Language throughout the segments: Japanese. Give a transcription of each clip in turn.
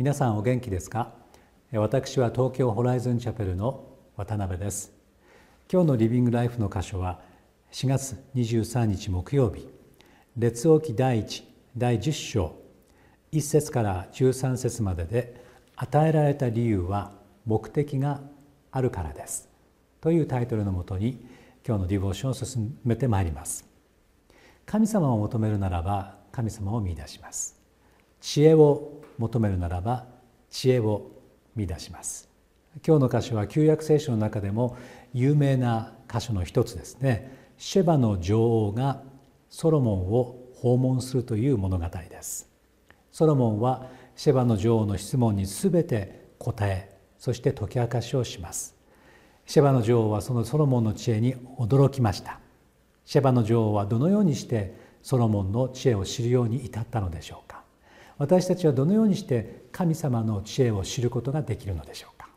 皆さんお元気ですか？私は東京ホライズンチャペルの渡辺です。今日のリビングライフの箇所は4月23日木曜日列王記第1第10章1節から13節までで与えられた理由は目的があるからです。というタイトルのもとに今日のディボーションを進めてまいります。神様を求めるならば神様を見出します。知恵を求めるならば知恵を見出します。今日の箇所は旧約聖書の中でも有名な箇所の一つですね。シェバの女王がソロモンを訪問するという物語です。ソロモンはシェバの女王の質問に全て答えそして解き明かしをします。シェバの女王はそのソロモンの知恵に驚きました。シェバの女王はどのようにしてソロモンの知恵を知るように至ったのでしょうか。私たちはどのようにして神様の知恵を知ることができるのでしょうか？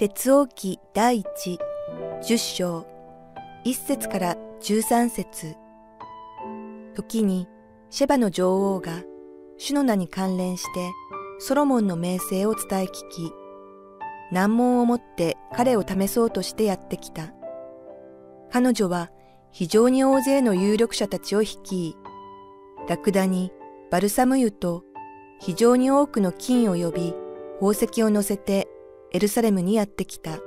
列王記第一十章一節から十三節時にシェバの女王が主の名に関連してソロモンの名声を伝え聞き難問をもって彼を試そうとしてやってきた。彼女は非常に大勢の有力者たちを率い、ラクダにバルサム油と非常に多くの金を呼び、宝石を乗せてエルサレムにやってきた。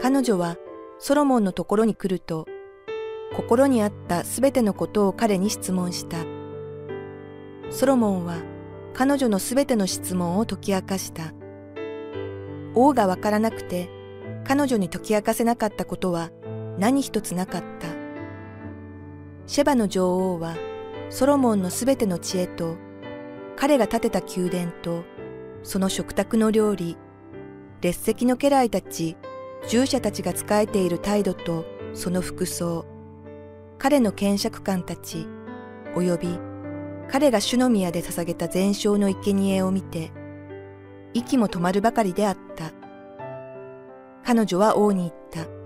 彼女はソロモンのところに来ると、心にあったすべてのことを彼に質問した。ソロモンは彼女のすべての質問を解き明かした。王がわからなくて彼女に解き明かせなかったことは何一つなかった。シェバの女王はソロモンのすべての知恵と彼が建てた宮殿とその食卓の料理、列席の家来たち、従者たちが仕えている態度とその服装、彼の検釈官たち、及び彼が主の宮で捧げた全焼の生贄を見て、息も止まるばかりであった。彼女は王に言った。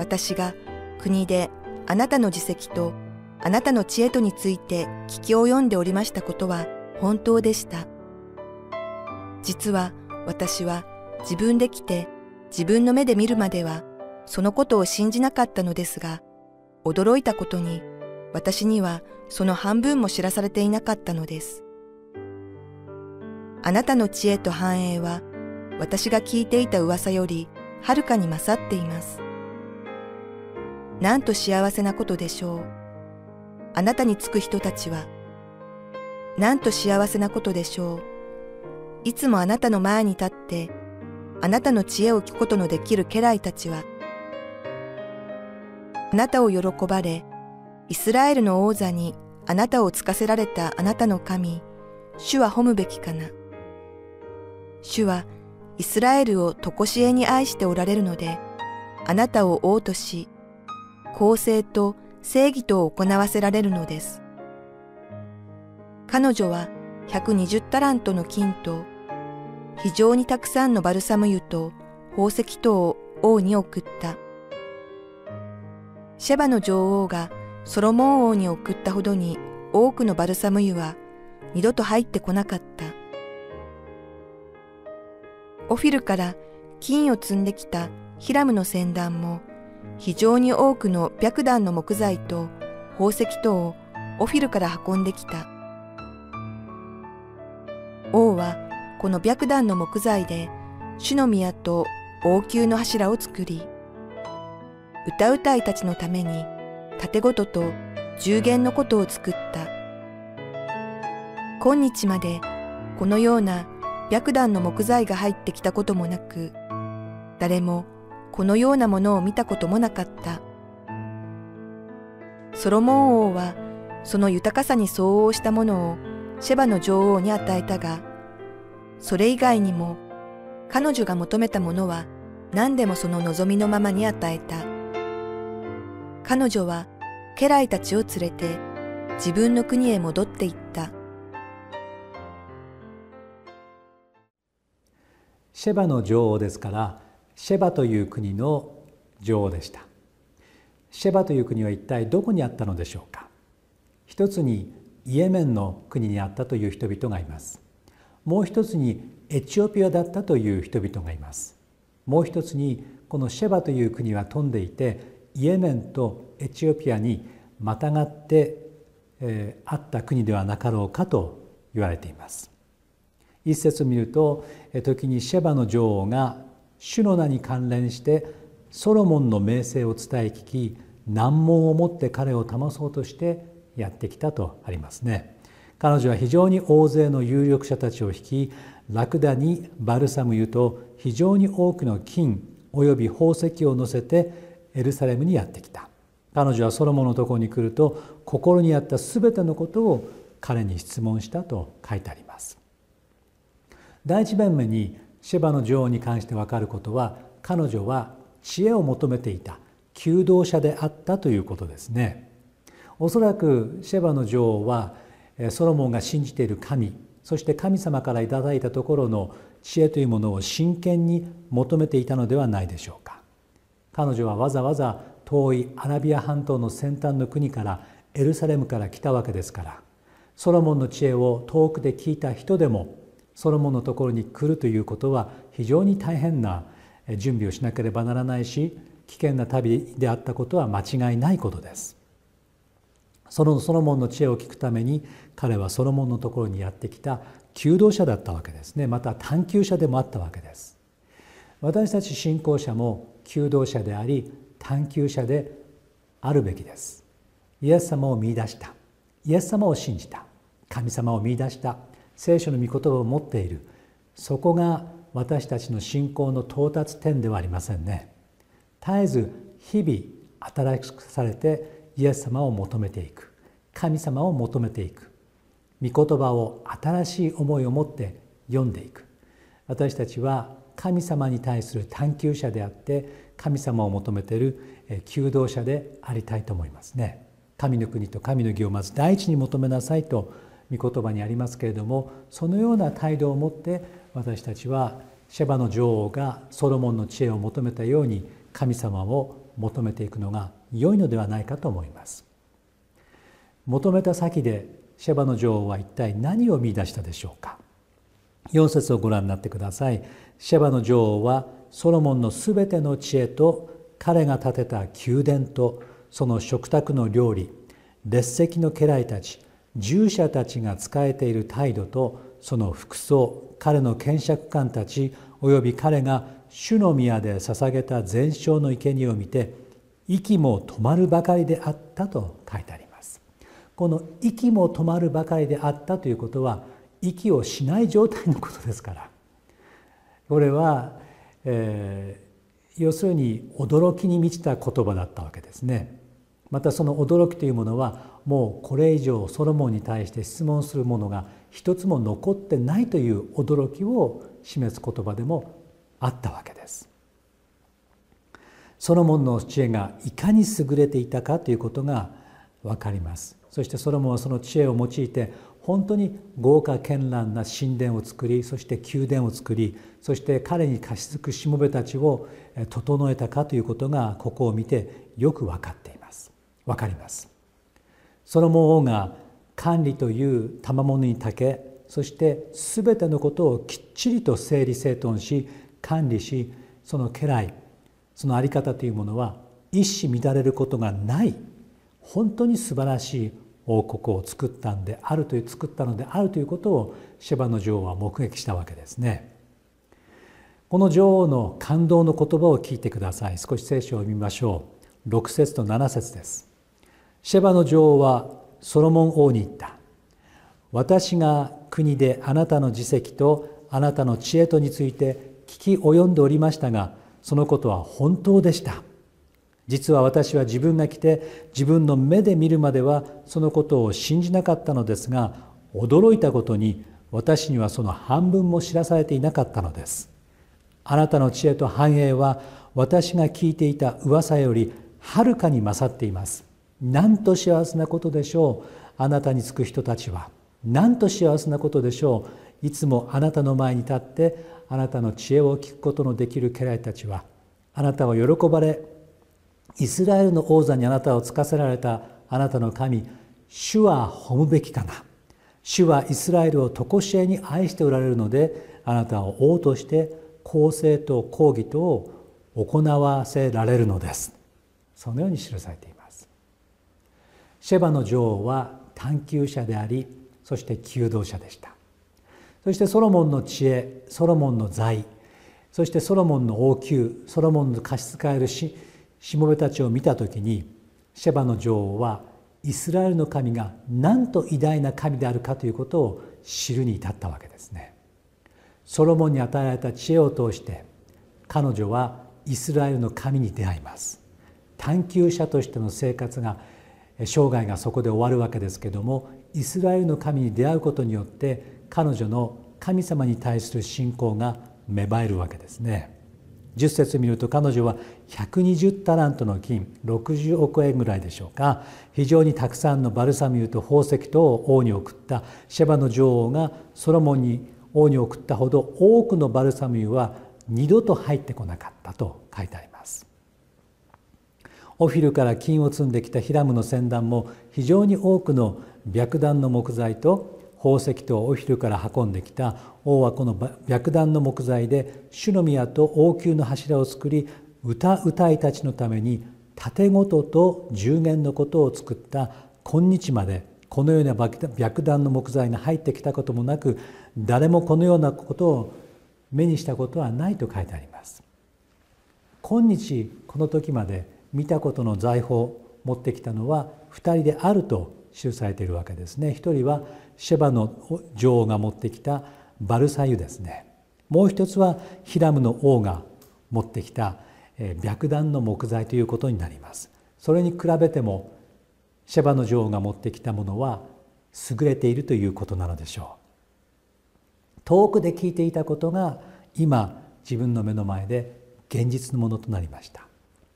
私が国であなたの自責とあなたの知恵とについて聞き及んでおりましたことは本当でした。実は私は自分で来て自分の目で見るまではそのことを信じなかったのですが、驚いたことに私にはその半分も知らされていなかったのです。あなたの知恵と繁栄は私が聞いていた噂よりはるかに勝っています。なんと幸せなことでしょう。あなたにつく人たちは、なんと幸せなことでしょう。いつもあなたの前に立って、あなたの知恵を聞くことのできる家来たちは、あなたを喜ばれ、イスラエルの王座にあなたをつかせられたあなたの神、主は褒むべきかな。主はイスラエルをとこしえに愛しておられるので、あなたを王とし、公正と正義とを行わせられるのです。彼女は120タラントの金と非常にたくさんのバルサム油と宝石等を王に送った。シェバの女王がソロモン王に送ったほどに多くのバルサム油は二度と入ってこなかった。オフィルから金を積んできたヒラムの船団も非常に多くの白檀の木材と宝石等をオフィルから運んできた。王はこの白檀の木材で主の宮と王宮の柱を作り、歌うたいたちのために盾ごとと十弦のことを作った。今日までこのような白檀の木材が入ってきたこともなく、誰もこのようなものを見たこともなかった。ソロモン王はその豊かさに相応したものをシェバの女王に与えたが、それ以外にも彼女が求めたものは何でもその望みのままに与えた。彼女は家来たちを連れて自分の国へ戻っていった。シェバの女王ですからシェバという国の女王でした。シェバという国は一体どこにあったのでしょうか。一つにイエメンの国にあったという人々がいます。もう一つにエチオピアだったという人々がいます。もう一つにこのシェバという国は飛んでいてイエメンとエチオピアにまたがって、えー、あった国ではなかろうかと言われています。一節見ると時にシェバの女王が主の名に関連してソロモンの名声を伝え聞き難問を持って彼を騙そうとしてやってきたとありますね。彼女は非常に大勢の有力者たちを引きラクダにバルサム油と非常に多くの金および宝石を乗せてエルサレムにやってきた。彼女はソロモンのところに来ると心にあった全てのことを彼に質問したと書いてあります。第一弁目にシェバの女王に関して分かることは彼女は知恵を求めていた求道者であったということですね。おそらくシェバの女王はソロモンが信じている神そして神様から頂いたところの知恵というものを真剣に求めていたのではないでしょうか。彼女はわざわざ遠いアラビア半島の先端の国からエルサレムから来たわけですからソロモンの知恵を遠くで聞いた人でもソロモンのところに来るということは非常に大変な準備をしなければならないし危険な旅であったことは間違いないことです。そのソロモンの知恵を聞くために彼はソロモンのところにやってきた求道者だったわけですね。また探求者でもあったわけです。私たち信仰者も求道者であり探求者であるべきです。イエス様を見出した。イエス様を信じた。神様を見出した。聖書の御言葉を持っている。そこが私たちの信仰の到達点ではありませんね。絶えず日々新しくされてイエス様を求めていく。神様を求めていく。御言葉を新しい思いを持って読んでいく。私たちは神様に対する探求者であって神様を求めている求道者でありたいと思いますね。神の国と神の義をまず第一に求めなさいと御言葉にありますけれどもそのような態度を持って私たちはシェバの女王がソロモンの知恵を求めたように神様を求めていくのが良いのではないかと思います。求めた先でシェバの女王は一体何を見出したでしょうか。4節をご覧になってください。シェバの女王はソロモンのすべての知恵と彼が建てた宮殿とその食卓の料理列席の家来たち従者たちが仕えている態度とその服装彼の検釈官たちおよび彼が主の宮で捧げた全焼の生贄を見て息も止まるばかりであったと書いてあります。この息も止まるばかりであったということは息をしない状態のことですから。これは、えー、要するに驚きに満ちた言葉だったわけですね。またその驚きというものはもうこれ以上ソロモンに対して質問するものが一つも残ってないという驚きを示す言葉でもあったわけです。ソロモンの知恵がいかに優れていたかということが分かります。そしてソロモンはその知恵を用いて本当に豪華絢爛な神殿を作りそして宮殿を作りそして彼に貸し付くしもべたちを整えたかということがここを見てよく分かっています分かりますソロモン王が管理という賜物に長けそして全てのことをきっちりと整理整頓し管理しその家来その在り方というものは一糸乱れることがない本当に素晴らしい王国を作ったんであるという作ったのであるということをシェバの女王は目撃したわけですね。この女王の感動の言葉を聞いてください。少し聖書を見ましょう。6節と7節です。シェバの女王はソロモン王に言った。私が国であなたの自責とあなたの知恵とについて聞き及んでおりましたがそのことは本当でした。実は私は自分が来て自分の目で見るまではそのことを信じなかったのですが驚いたことに私にはその半分も知らされていなかったのです。あなたの知恵と繁栄は私が聞いていた噂よりはるかに勝っています。なんと幸せなことでしょう？あなたにつく人たちは。なんと幸せなことでしょう？いつもあなたの前に立ってあなたの知恵を聞くことのできる家来たちは。あなたを喜ばれイスラエルの王座にあなたをつかせられたあなたの神主は褒むべきかな。主はイスラエルを常しえに愛しておられるのであなたを王として公正と公義とを行わせられるのです。そのように記されています。シェバの女王は探求者でありそして求道者でしたそしてソロモンの知恵ソロモンの財そしてソロモンの王宮ソロモンの貸し使えるししもべたちを見た時にシェバの女王はイスラエルの神がなんと偉大な神であるかということを知るに至ったわけですね。ソロモンに与えられた知恵を通して彼女はイスラエルの神に出会います。探求者としての生活が生涯がそこで終わるわけですけどもイスラエルの神に出会うことによって彼女の神様に対する信仰が芽生えるわけですね。10節見ると彼女は120タラントの金60億円ぐらいでしょうか非常にたくさんのバルサミューと宝石とを王に送ったシェバの女王がソロモンに王に送ったほど多くのバルサミューは二度と入ってこなかったと書いてあります。オフィルから金を積んできたヒラムの船団も非常に多くの白檀の木材と宝石とオフィルから運んできた王は。この白檀の木材で主の宮と王宮の柱を作り歌歌いたちのために盾ごとと十弦のことを作った今日までこのような白檀の木材が入ってきたこともなく誰もこのようなことを目にしたことはないと書いてあります。今日この時まで見たことの財宝を持ってきたのは2人であると記されているわけですね。一人はシェバの女王が持ってきたバルサユですね。もう一つはヒラムの王が持ってきた白檀の木材ということになりますそれに比べてもシェバの女王が持ってきたものは優れているということなのでしょう遠くで聞いていたことが今自分の目の前で現実のものとなりました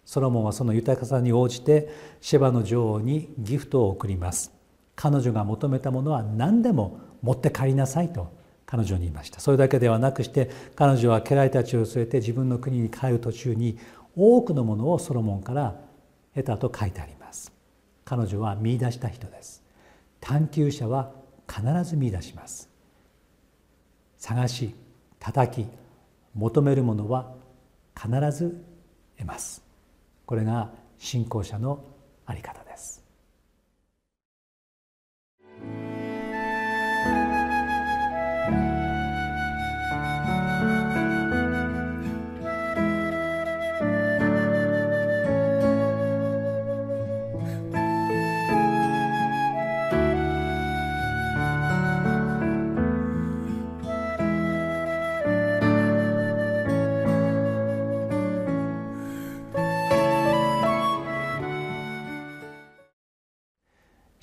ソロモンはその豊かさに応じてシェバの女王にギフトを贈ります。彼女が求めたものは何でも持って帰りなさいと彼女に言いました。それだけではなくして彼女は家来たちを連れて自分の国に帰る途中に多くのものをソロモンから得たと書いてあります。彼女は見出した人です。探求者は必ず見出します。探し叩き求めるものは必ず得ます。これが信仰者の在り方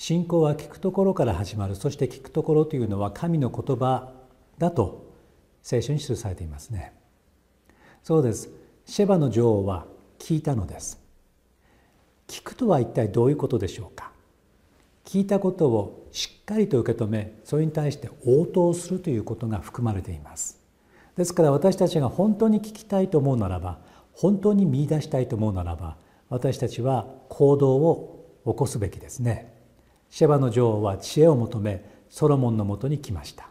信仰は聞くところから始まるそして聞くところというのは神の言葉だと聖書に記されていますね。そうです。シェバの女王は聞いたのです。聞くとは一体どういうことでしょうか。聞いたことをしっかりと受け止めそれに対して応答するということが含まれています。ですから私たちが本当に聞きたいと思うならば本当に見出したいと思うならば私たちは行動を起こすべきですね。シェバの女王は知恵を求めソロモンのもとに来ました。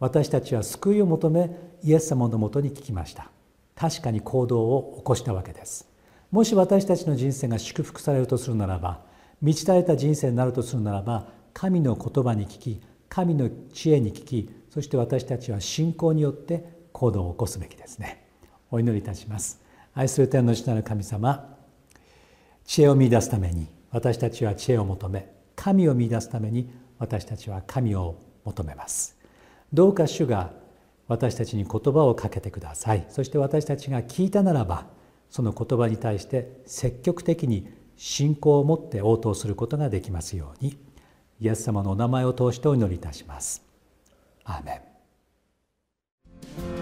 私たちは救いを求めイエス様のもとに聞きました。確かに行動を起こしたわけです。もし私たちの人生が祝福されるとするならば満ち足れた人生になるとするならば神の言葉に聞き神の知恵に聞きそして私たちは信仰によって行動を起こすべきですね。お祈りいたします。愛する天の父なる神様知恵を見出すために私たちは知恵を求め神を見出すために私たちは神を求めます。どうか主が私たちに言葉をかけてください。そして私たちが聞いたならばその言葉に対して積極的に信仰を持って応答することができますように。イエス様のお名前を通してお祈りいたします。アーメン。